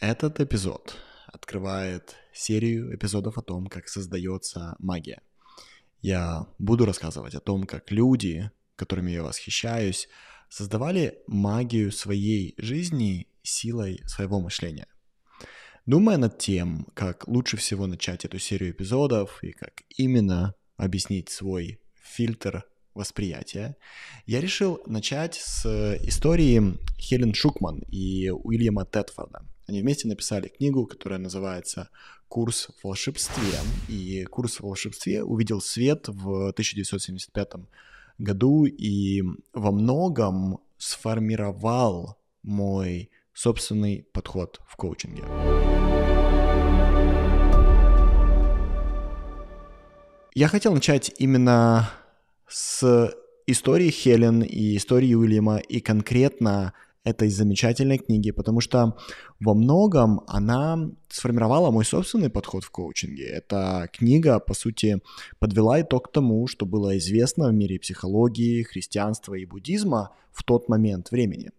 Этот эпизод открывает серию эпизодов о том, как создается магия. Я буду рассказывать о том, как люди, которыми я восхищаюсь, создавали магию своей жизни силой своего мышления. Думая над тем, как лучше всего начать эту серию эпизодов и как именно объяснить свой фильтр восприятия, я решил начать с истории Хелен Шукман и Уильяма Тетфорда. Они вместе написали книгу, которая называется «Курс в волшебстве». И «Курс в волшебстве» увидел свет в 1975 году и во многом сформировал мой собственный подход в коучинге. Я хотел начать именно с истории Хелен и истории Уильяма и конкретно этой замечательной книги, потому что во многом она сформировала мой собственный подход в коучинге. Эта книга, по сути, подвела итог тому, что было известно в мире психологии, христианства и буддизма в тот момент времени.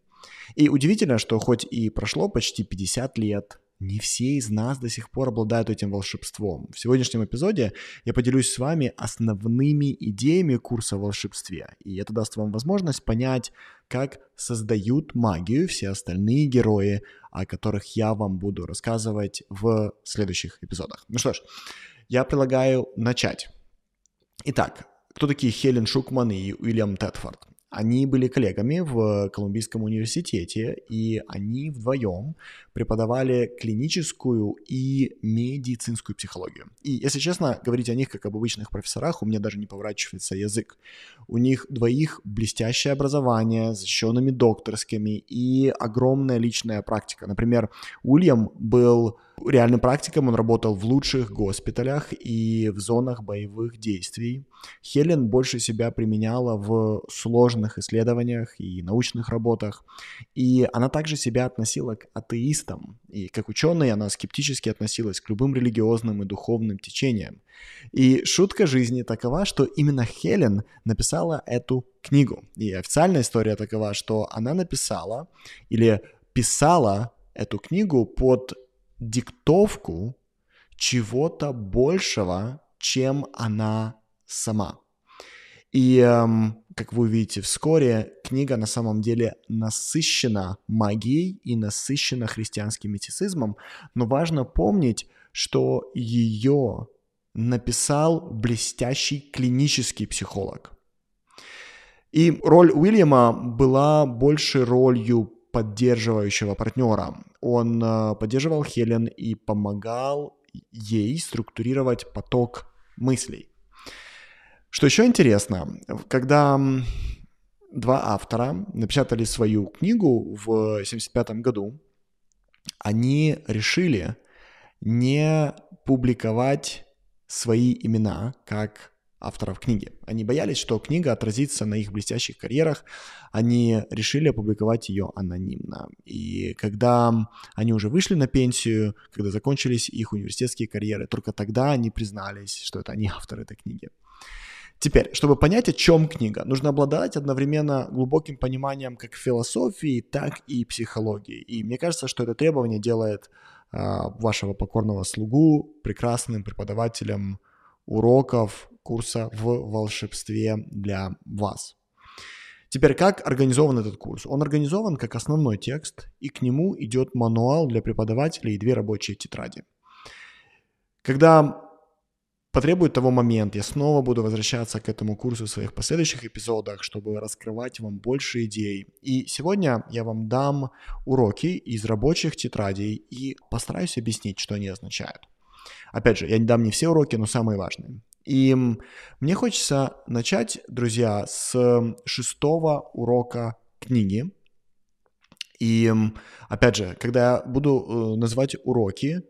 И удивительно, что хоть и прошло почти 50 лет не все из нас до сих пор обладают этим волшебством. В сегодняшнем эпизоде я поделюсь с вами основными идеями курса о волшебстве, и это даст вам возможность понять, как создают магию все остальные герои, о которых я вам буду рассказывать в следующих эпизодах. Ну что ж, я предлагаю начать. Итак, кто такие Хелен Шукман и Уильям Тетфорд? Они были коллегами в Колумбийском университете, и они вдвоем преподавали клиническую и медицинскую психологию. И, если честно, говорить о них как об обычных профессорах у меня даже не поворачивается язык. У них двоих блестящее образование, защищенными докторскими и огромная личная практика. Например, Уильям был реальным практиком, он работал в лучших госпиталях и в зонах боевых действий. Хелен больше себя применяла в сложных исследованиях и научных работах. И она также себя относила к атеистам. И как ученый она скептически относилась к любым религиозным и духовным течениям. И шутка жизни такова, что именно Хелен написала эту книгу. И официальная история такова, что она написала или писала эту книгу под диктовку чего-то большего, чем она сама. И, эм, как вы увидите вскоре, книга на самом деле насыщена магией и насыщена христианским мистицизмом, но важно помнить, что ее написал блестящий клинический психолог. И роль Уильяма была больше ролью поддерживающего партнера. Он э, поддерживал Хелен и помогал ей структурировать поток мыслей. Что еще интересно, когда два автора напечатали свою книгу в 1975 году, они решили не публиковать свои имена как авторов книги. Они боялись, что книга отразится на их блестящих карьерах. Они решили опубликовать ее анонимно. И когда они уже вышли на пенсию, когда закончились их университетские карьеры, только тогда они признались, что это они авторы этой книги. Теперь, чтобы понять, о чем книга, нужно обладать одновременно глубоким пониманием как философии, так и психологии. И мне кажется, что это требование делает э, вашего покорного слугу прекрасным преподавателем уроков курса в волшебстве для вас. Теперь, как организован этот курс? Он организован как основной текст, и к нему идет мануал для преподавателей и две рабочие тетради. Когда потребует того момент, я снова буду возвращаться к этому курсу в своих последующих эпизодах, чтобы раскрывать вам больше идей. И сегодня я вам дам уроки из рабочих тетрадей и постараюсь объяснить, что они означают. Опять же, я не дам не все уроки, но самые важные. И мне хочется начать, друзья, с шестого урока книги. И опять же, когда я буду э, называть уроки,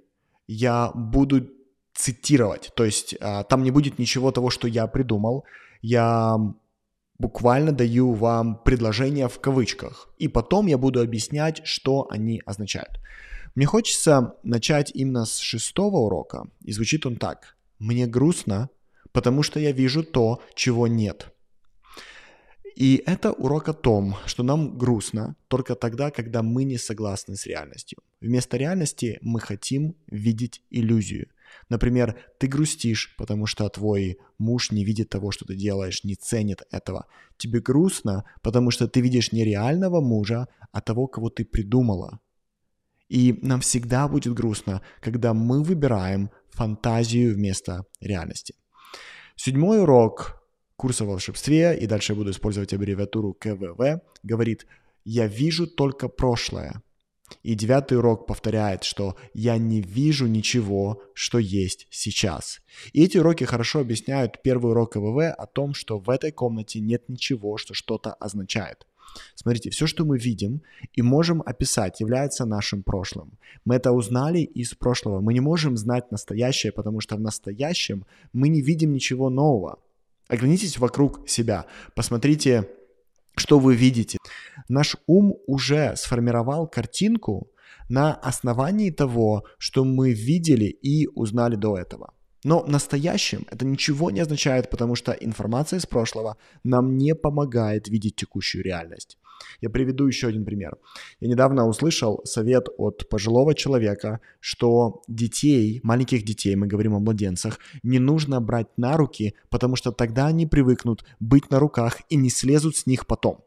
я буду цитировать. То есть а, там не будет ничего того, что я придумал. Я буквально даю вам предложения в кавычках. И потом я буду объяснять, что они означают. Мне хочется начать именно с шестого урока. И звучит он так. Мне грустно, потому что я вижу то, чего нет. И это урок о том, что нам грустно только тогда, когда мы не согласны с реальностью. Вместо реальности мы хотим видеть иллюзию. Например, ты грустишь, потому что твой муж не видит того, что ты делаешь, не ценит этого. Тебе грустно, потому что ты видишь не реального мужа, а того, кого ты придумала. И нам всегда будет грустно, когда мы выбираем фантазию вместо реальности. Седьмой урок курса о волшебстве, и дальше я буду использовать аббревиатуру КВВ, говорит «Я вижу только прошлое». И девятый урок повторяет, что я не вижу ничего, что есть сейчас. И эти уроки хорошо объясняют первый урок КВВ о том, что в этой комнате нет ничего, что что-то означает. Смотрите, все, что мы видим и можем описать, является нашим прошлым. Мы это узнали из прошлого. Мы не можем знать настоящее, потому что в настоящем мы не видим ничего нового. Оглянитесь вокруг себя, посмотрите что вы видите. Наш ум уже сформировал картинку на основании того, что мы видели и узнали до этого. Но в настоящем это ничего не означает, потому что информация из прошлого нам не помогает видеть текущую реальность. Я приведу еще один пример. Я недавно услышал совет от пожилого человека, что детей, маленьких детей, мы говорим о младенцах, не нужно брать на руки, потому что тогда они привыкнут быть на руках и не слезут с них потом.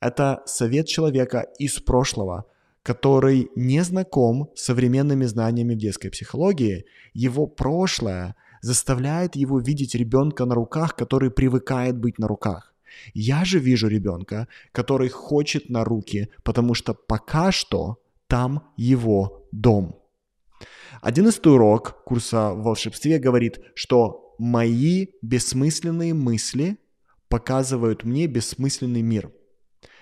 Это совет человека из прошлого, который не знаком с современными знаниями в детской психологии. Его прошлое заставляет его видеть ребенка на руках, который привыкает быть на руках. Я же вижу ребенка, который хочет на руки, потому что пока что там его дом. Одиннадцатый урок курса в волшебстве говорит, что мои бессмысленные мысли показывают мне бессмысленный мир.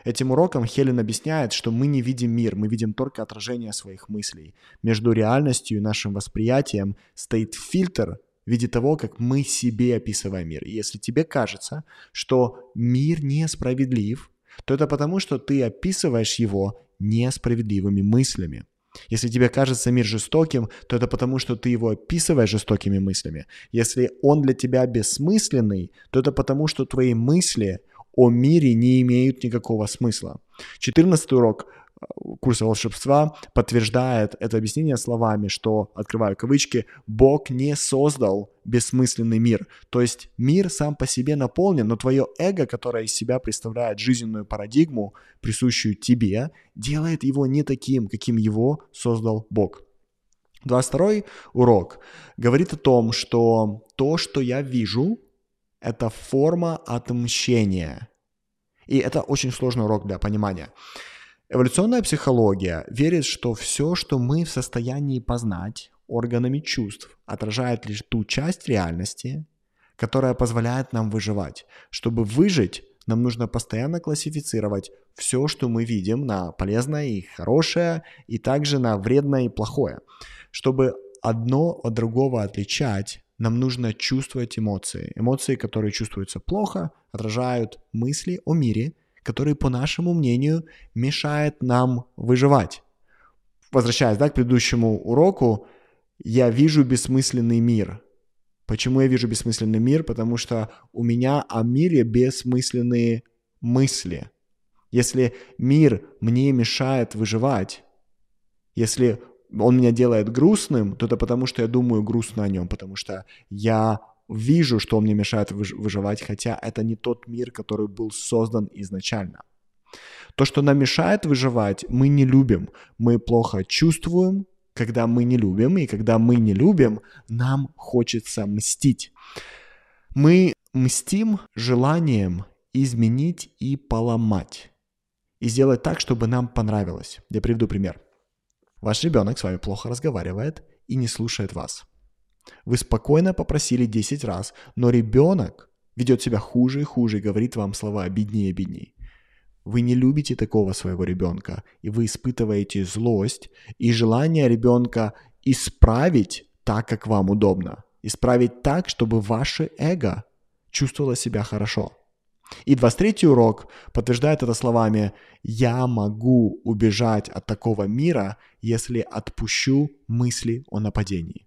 Этим уроком Хелен объясняет, что мы не видим мир, мы видим только отражение своих мыслей. Между реальностью и нашим восприятием стоит фильтр, в виде того, как мы себе описываем мир. И если тебе кажется, что мир несправедлив, то это потому, что ты описываешь его несправедливыми мыслями. Если тебе кажется мир жестоким, то это потому, что ты его описываешь жестокими мыслями. Если он для тебя бессмысленный, то это потому, что твои мысли о мире не имеют никакого смысла. Четырнадцатый урок курса волшебства подтверждает это объяснение словами, что, открываю кавычки, Бог не создал бессмысленный мир. То есть мир сам по себе наполнен, но твое эго, которое из себя представляет жизненную парадигму, присущую тебе, делает его не таким, каким его создал Бог. 22 урок говорит о том, что то, что я вижу, это форма отмщения. И это очень сложный урок для понимания. Эволюционная психология верит, что все, что мы в состоянии познать органами чувств, отражает лишь ту часть реальности, которая позволяет нам выживать. Чтобы выжить, нам нужно постоянно классифицировать все, что мы видим, на полезное и хорошее, и также на вредное и плохое. Чтобы одно от другого отличать, нам нужно чувствовать эмоции. Эмоции, которые чувствуются плохо, отражают мысли о мире – который, по нашему мнению, мешает нам выживать. Возвращаясь да, к предыдущему уроку, я вижу бессмысленный мир. Почему я вижу бессмысленный мир? Потому что у меня о мире бессмысленные мысли. Если мир мне мешает выживать, если он меня делает грустным, то это потому, что я думаю грустно о нем, потому что я вижу, что он мне мешает выживать, хотя это не тот мир, который был создан изначально. То, что нам мешает выживать, мы не любим. Мы плохо чувствуем, когда мы не любим, и когда мы не любим, нам хочется мстить. Мы мстим желанием изменить и поломать. И сделать так, чтобы нам понравилось. Я приведу пример. Ваш ребенок с вами плохо разговаривает и не слушает вас. Вы спокойно попросили 10 раз, но ребенок ведет себя хуже и хуже и говорит вам слова обиднее и обиднее. Вы не любите такого своего ребенка, и вы испытываете злость и желание ребенка исправить так, как вам удобно. Исправить так, чтобы ваше эго чувствовало себя хорошо. И 23 урок подтверждает это словами «Я могу убежать от такого мира, если отпущу мысли о нападении».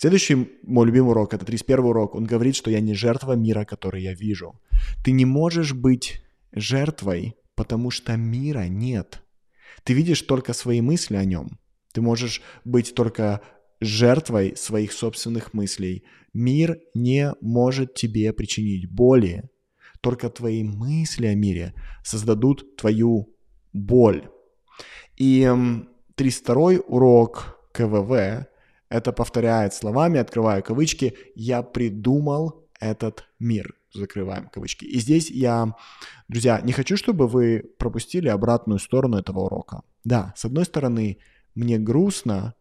Следующий мой любимый урок, это 31 урок, он говорит, что я не жертва мира, который я вижу. Ты не можешь быть жертвой, потому что мира нет. Ты видишь только свои мысли о нем. Ты можешь быть только жертвой своих собственных мыслей. Мир не может тебе причинить боли. Только твои мысли о мире создадут твою боль. И 32 урок КВВ это повторяет словами, открываю кавычки, «я придумал этот мир», закрываем кавычки. И здесь я, друзья, не хочу, чтобы вы пропустили обратную сторону этого урока. Да, с одной стороны, мне грустно,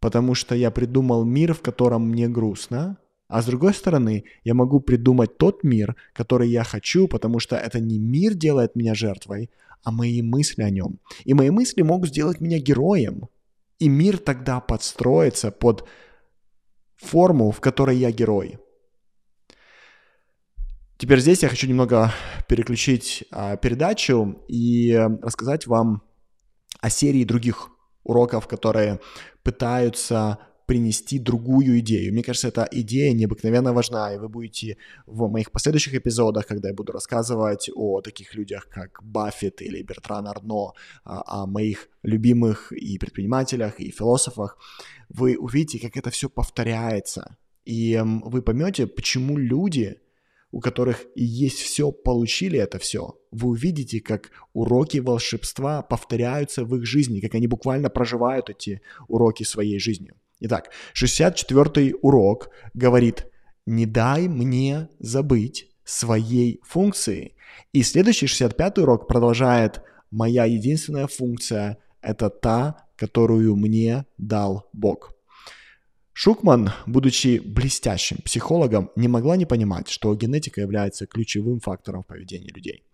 потому что я придумал мир, в котором мне грустно, а с другой стороны, я могу придумать тот мир, который я хочу, потому что это не мир делает меня жертвой, а мои мысли о нем. И мои мысли могут сделать меня героем. И мир тогда подстроится под форму, в которой я герой. Теперь здесь я хочу немного переключить а, передачу и рассказать вам о серии других уроков, которые пытаются принести другую идею. Мне кажется, эта идея необыкновенно важна, и вы будете в моих последующих эпизодах, когда я буду рассказывать о таких людях, как Баффет или Бертран Арно, а, о моих любимых и предпринимателях, и философах, вы увидите, как это все повторяется. И вы поймете, почему люди, у которых есть все, получили это все. Вы увидите, как уроки волшебства повторяются в их жизни, как они буквально проживают эти уроки своей жизнью. Итак, 64-й урок говорит «Не дай мне забыть своей функции». И следующий 65-й урок продолжает «Моя единственная функция – это та, которую мне дал Бог». Шукман, будучи блестящим психологом, не могла не понимать, что генетика является ключевым фактором в поведении людей.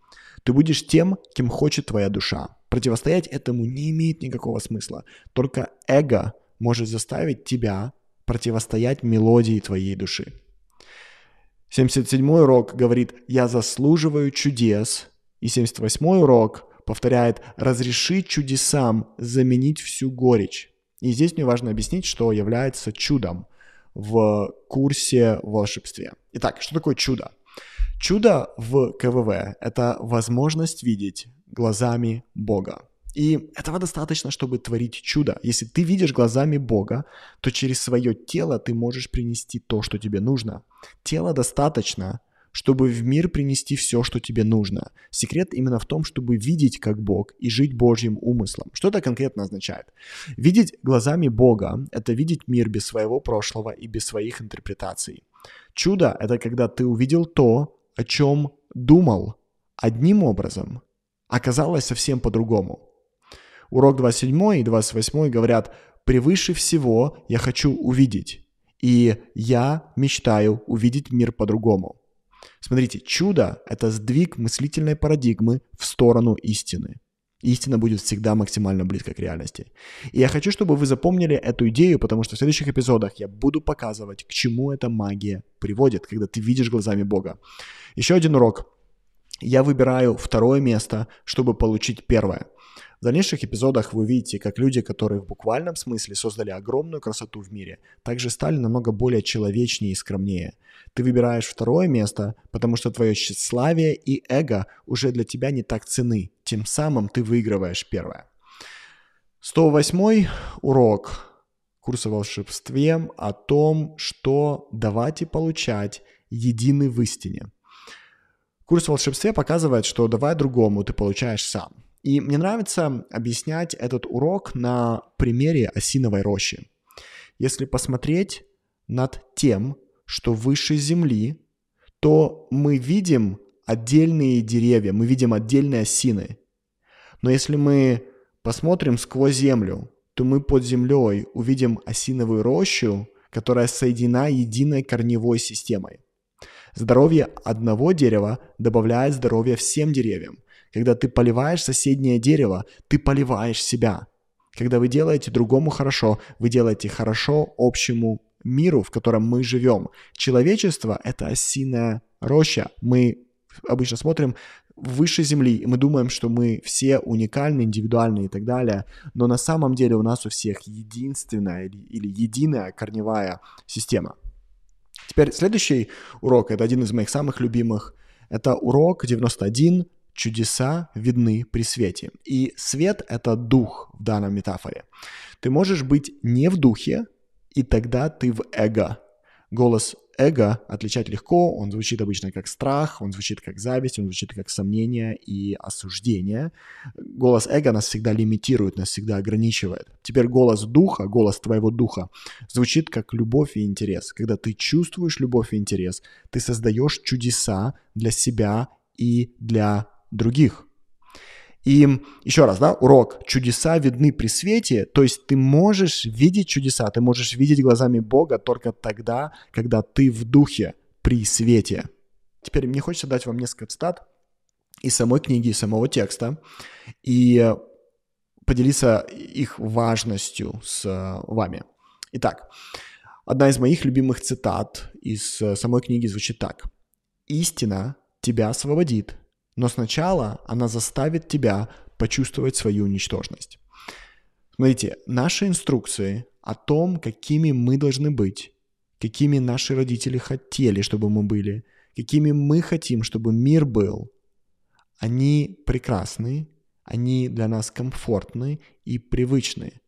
Ты будешь тем, кем хочет твоя душа. Противостоять этому не имеет никакого смысла. Только эго может заставить тебя противостоять мелодии твоей души. 77 урок говорит «Я заслуживаю чудес». И 78 урок повторяет «Разреши чудесам заменить всю горечь». И здесь мне важно объяснить, что является чудом в курсе волшебстве. Итак, что такое чудо? Чудо в КВВ – это возможность видеть глазами Бога. И этого достаточно, чтобы творить чудо. Если ты видишь глазами Бога, то через свое тело ты можешь принести то, что тебе нужно. Тело достаточно, чтобы в мир принести все, что тебе нужно. Секрет именно в том, чтобы видеть как Бог и жить Божьим умыслом. Что это конкретно означает? Видеть глазами Бога – это видеть мир без своего прошлого и без своих интерпретаций. Чудо – это когда ты увидел то, о чем думал одним образом, оказалось совсем по-другому. Урок 27 и 28 говорят, превыше всего я хочу увидеть, и я мечтаю увидеть мир по-другому. Смотрите, чудо – это сдвиг мыслительной парадигмы в сторону истины. Истина будет всегда максимально близко к реальности. И я хочу, чтобы вы запомнили эту идею, потому что в следующих эпизодах я буду показывать, к чему эта магия приводит, когда ты видишь глазами Бога. Еще один урок. Я выбираю второе место, чтобы получить первое – в дальнейших эпизодах вы увидите, как люди, которые в буквальном смысле создали огромную красоту в мире, также стали намного более человечнее и скромнее. Ты выбираешь второе место, потому что твое тщеславие и эго уже для тебя не так ценны. Тем самым ты выигрываешь первое. 108 урок курса волшебстве о том, что давать и получать едины в истине. Курс волшебстве показывает, что давая другому, ты получаешь сам. И мне нравится объяснять этот урок на примере осиновой рощи. Если посмотреть над тем, что выше земли, то мы видим отдельные деревья, мы видим отдельные осины. Но если мы посмотрим сквозь землю, то мы под землей увидим осиновую рощу, которая соединена единой корневой системой. Здоровье одного дерева добавляет здоровье всем деревьям. Когда ты поливаешь соседнее дерево, ты поливаешь себя. Когда вы делаете другому хорошо, вы делаете хорошо общему миру, в котором мы живем. Человечество — это осиная роща. Мы обычно смотрим выше Земли, и мы думаем, что мы все уникальны, индивидуальны и так далее, но на самом деле у нас у всех единственная или, или единая корневая система. Теперь следующий урок, это один из моих самых любимых, это урок 91 «Чудеса видны при свете». И свет — это дух в данной метафоре. Ты можешь быть не в духе, и тогда ты в эго. Голос эго отличать легко, он звучит обычно как страх, он звучит как зависть, он звучит как сомнение и осуждение. Голос эго нас всегда лимитирует, нас всегда ограничивает. Теперь голос духа, голос твоего духа звучит как любовь и интерес. Когда ты чувствуешь любовь и интерес, ты создаешь чудеса для себя и для других. И еще раз, да, урок. Чудеса видны при свете, то есть ты можешь видеть чудеса, ты можешь видеть глазами Бога только тогда, когда ты в духе при свете. Теперь мне хочется дать вам несколько цитат из самой книги, из самого текста, и поделиться их важностью с вами. Итак, одна из моих любимых цитат из самой книги звучит так. «Истина тебя освободит, но сначала она заставит тебя почувствовать свою ничтожность. Смотрите, наши инструкции о том, какими мы должны быть, какими наши родители хотели, чтобы мы были, какими мы хотим, чтобы мир был, они прекрасны, они для нас комфортны и привычны.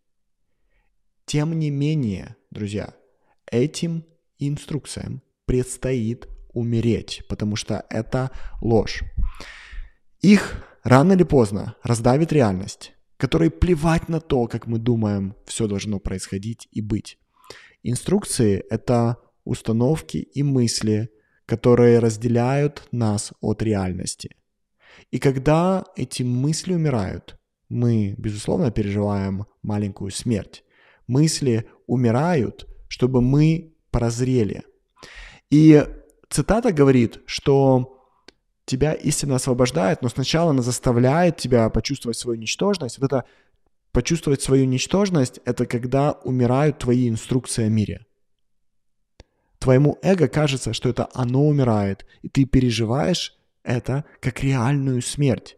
Тем не менее, друзья, этим инструкциям предстоит умереть, потому что это ложь. Их рано или поздно раздавит реальность, которой плевать на то, как мы думаем, все должно происходить и быть. Инструкции — это установки и мысли, которые разделяют нас от реальности. И когда эти мысли умирают, мы, безусловно, переживаем маленькую смерть. Мысли умирают, чтобы мы прозрели. И цитата говорит, что тебя истинно освобождает, но сначала она заставляет тебя почувствовать свою ничтожность. Вот это почувствовать свою ничтожность — это когда умирают твои инструкции о мире. Твоему эго кажется, что это оно умирает, и ты переживаешь это как реальную смерть.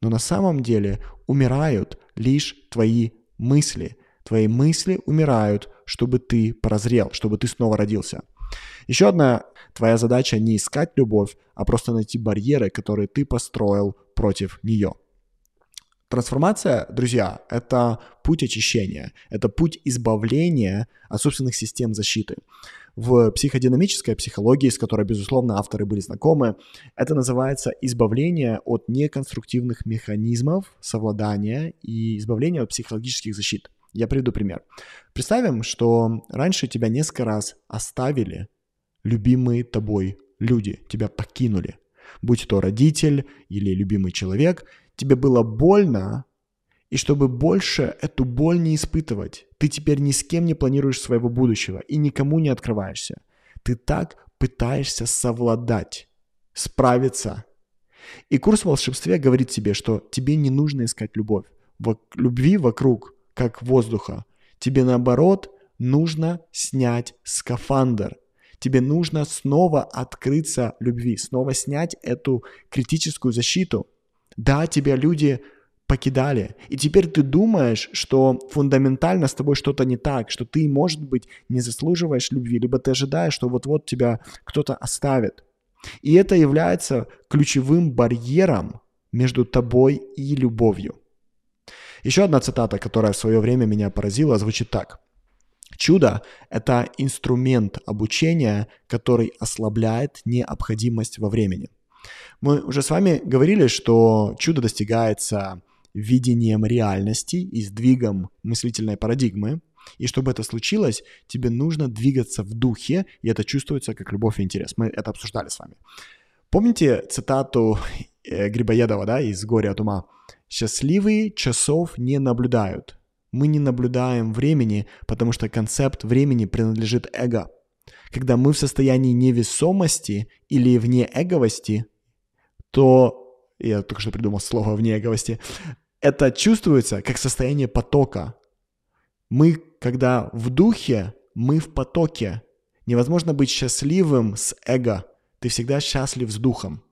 Но на самом деле умирают лишь твои мысли. Твои мысли умирают, чтобы ты прозрел, чтобы ты снова родился. Еще одна твоя задача не искать любовь, а просто найти барьеры, которые ты построил против нее. Трансформация, друзья, это путь очищения, это путь избавления от собственных систем защиты. В психодинамической психологии, с которой, безусловно, авторы были знакомы, это называется избавление от неконструктивных механизмов совладания и избавление от психологических защит. Я приведу пример. Представим, что раньше тебя несколько раз оставили любимые тобой люди, тебя покинули. Будь то родитель или любимый человек, тебе было больно, и чтобы больше эту боль не испытывать, ты теперь ни с кем не планируешь своего будущего и никому не открываешься. Ты так пытаешься совладать, справиться. И курс в волшебстве говорит тебе, что тебе не нужно искать любовь. Любви вокруг, как воздуха. Тебе наоборот нужно снять скафандр – тебе нужно снова открыться любви, снова снять эту критическую защиту. Да, тебя люди покидали. И теперь ты думаешь, что фундаментально с тобой что-то не так, что ты, может быть, не заслуживаешь любви, либо ты ожидаешь, что вот-вот тебя кто-то оставит. И это является ключевым барьером между тобой и любовью. Еще одна цитата, которая в свое время меня поразила, звучит так. Чудо — это инструмент обучения, который ослабляет необходимость во времени. Мы уже с вами говорили, что чудо достигается видением реальности и сдвигом мыслительной парадигмы. И чтобы это случилось, тебе нужно двигаться в духе, и это чувствуется как любовь и интерес. Мы это обсуждали с вами. Помните цитату Грибоедова да, из «Горе от ума»? «Счастливые часов не наблюдают, мы не наблюдаем времени, потому что концепт времени принадлежит эго. Когда мы в состоянии невесомости или вне эговости, то, я только что придумал слово вне эговости, это чувствуется как состояние потока. Мы, когда в духе, мы в потоке. Невозможно быть счастливым с эго. Ты всегда счастлив с духом.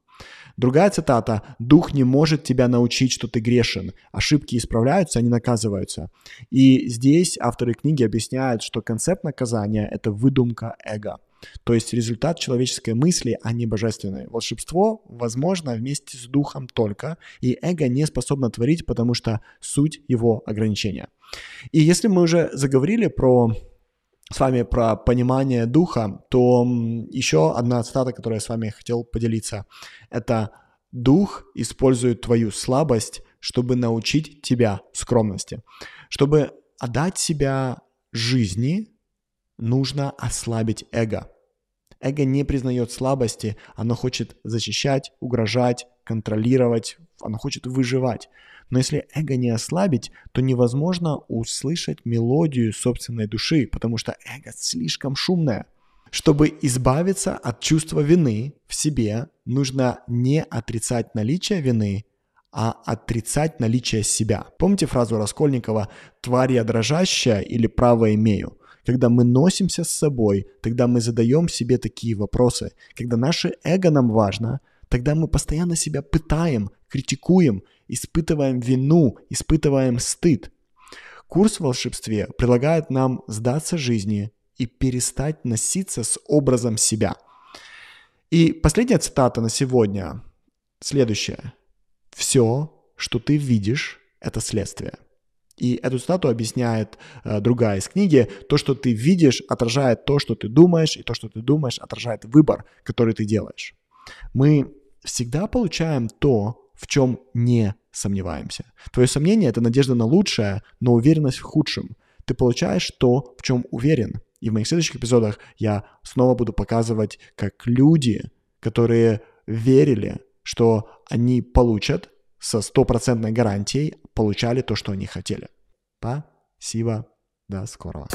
Другая цитата. «Дух не может тебя научить, что ты грешен. Ошибки исправляются, они наказываются». И здесь авторы книги объясняют, что концепт наказания — это выдумка эго. То есть результат человеческой мысли, а не божественной. Волшебство возможно вместе с духом только, и эго не способно творить, потому что суть его ограничения. И если мы уже заговорили про с вами про понимание духа, то еще одна цитата, которую я с вами хотел поделиться, это «Дух использует твою слабость, чтобы научить тебя скромности». Чтобы отдать себя жизни, нужно ослабить эго. Эго не признает слабости, оно хочет защищать, угрожать, контролировать, оно хочет выживать. Но если эго не ослабить, то невозможно услышать мелодию собственной души, потому что эго слишком шумное. Чтобы избавиться от чувства вины в себе, нужно не отрицать наличие вины, а отрицать наличие себя. Помните фразу Раскольникова «тварь я дрожащая» или «право имею»? Когда мы носимся с собой, тогда мы задаем себе такие вопросы. Когда наше эго нам важно, тогда мы постоянно себя пытаем, критикуем, испытываем вину, испытываем стыд. Курс в волшебстве предлагает нам сдаться жизни и перестать носиться с образом себя. И последняя цитата на сегодня следующая. Все, что ты видишь, это следствие. И эту цитату объясняет э, другая из книги. То, что ты видишь, отражает то, что ты думаешь, и то, что ты думаешь, отражает выбор, который ты делаешь. Мы всегда получаем то, в чем не сомневаемся. Твое сомнение — это надежда на лучшее, но уверенность в худшем. Ты получаешь то, в чем уверен. И в моих следующих эпизодах я снова буду показывать, как люди, которые верили, что они получат со стопроцентной гарантией, получали то, что они хотели. Спасибо. До скорого.